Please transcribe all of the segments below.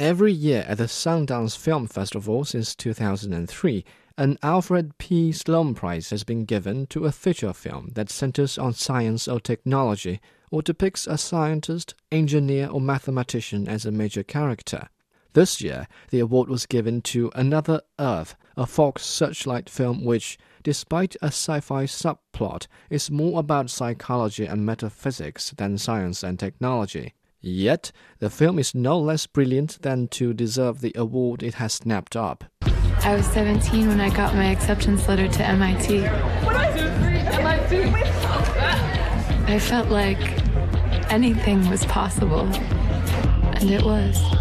Every year at the Sundance Film Festival since 2003, an Alfred P. Sloan Prize has been given to a feature film that centers on science or technology or depicts a scientist, engineer, or mathematician as a major character. This year, the award was given to Another Earth, a Fox Searchlight film which, despite a sci fi subplot, is more about psychology and metaphysics than science and technology. Yet, the film is no less brilliant than to deserve the award it has snapped up. I was 17 when I got my acceptance letter to MIT. I felt like anything was possible, and it was.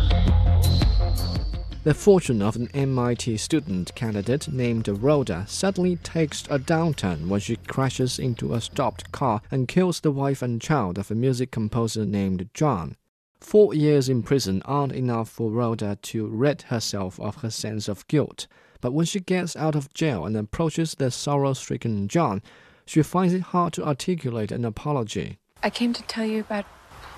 The fortune of an MIT student candidate named Rhoda suddenly takes a downturn when she crashes into a stopped car and kills the wife and child of a music composer named John. Four years in prison aren't enough for Rhoda to rid herself of her sense of guilt, but when she gets out of jail and approaches the sorrow stricken John, she finds it hard to articulate an apology. I came to tell you about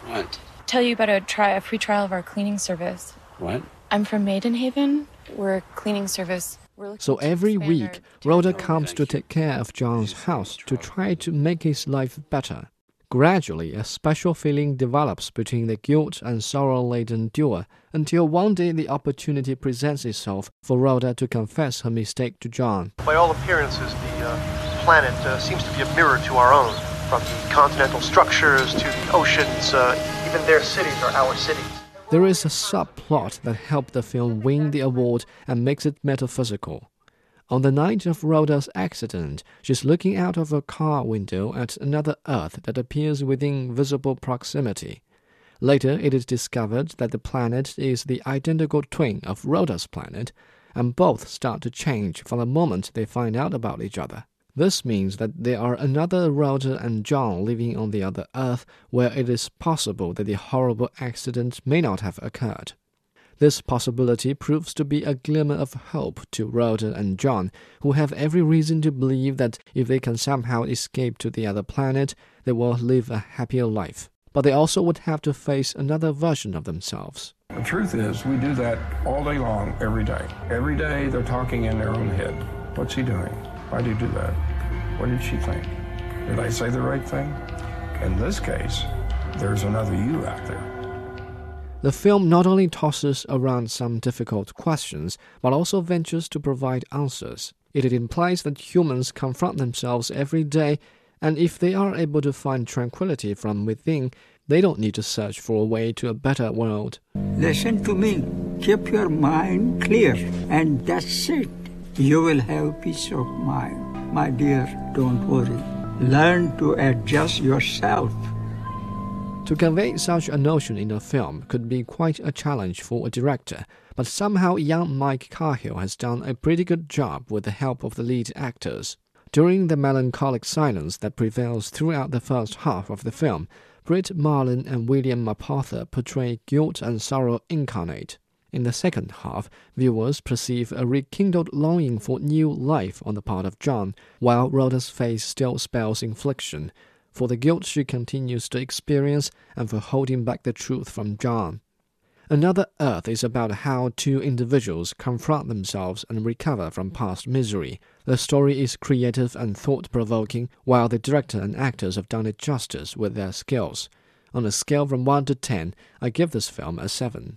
What? tell you about a try a free trial of our cleaning service. What? I'm from Maidenhaven. We're a cleaning service. We're So every week, Rhoda comes to take care of John's house to try to make his life better. Gradually, a special feeling develops between the guilt and sorrow laden duo until one day the opportunity presents itself for Rhoda to confess her mistake to John. By all appearances, the uh, planet uh, seems to be a mirror to our own. From the continental structures to the oceans, uh, even their cities are our cities. There is a subplot that helped the film win the award and makes it metaphysical. On the night of Rhoda's accident, she's looking out of a car window at another Earth that appears within visible proximity. Later, it is discovered that the planet is the identical twin of Rhoda's planet, and both start to change from the moment they find out about each other. This means that there are another Rhoda and John living on the other Earth where it is possible that the horrible accident may not have occurred. This possibility proves to be a glimmer of hope to Rhoda and John, who have every reason to believe that if they can somehow escape to the other planet, they will live a happier life. But they also would have to face another version of themselves. The truth is, we do that all day long, every day. Every day they're talking in their own head. What's he doing? Why did he do that? What did she think? Did I say the right thing? In this case, there's another you out there. The film not only tosses around some difficult questions, but also ventures to provide answers. It implies that humans confront themselves every day, and if they are able to find tranquility from within, they don't need to search for a way to a better world. Listen to me. Keep your mind clear, and that's it. You will have peace of mind. My dear, don't worry. Learn to adjust yourself. To convey such a notion in a film could be quite a challenge for a director, but somehow young Mike Cahill has done a pretty good job with the help of the lead actors. During the melancholic silence that prevails throughout the first half of the film, Brit Marling and William Mapother portray guilt and sorrow incarnate. In the second half, viewers perceive a rekindled longing for new life on the part of John, while Rhoda's face still spells infliction, for the guilt she continues to experience and for holding back the truth from John. Another Earth is about how two individuals confront themselves and recover from past misery. The story is creative and thought provoking, while the director and actors have done it justice with their skills. On a scale from 1 to 10, I give this film a 7.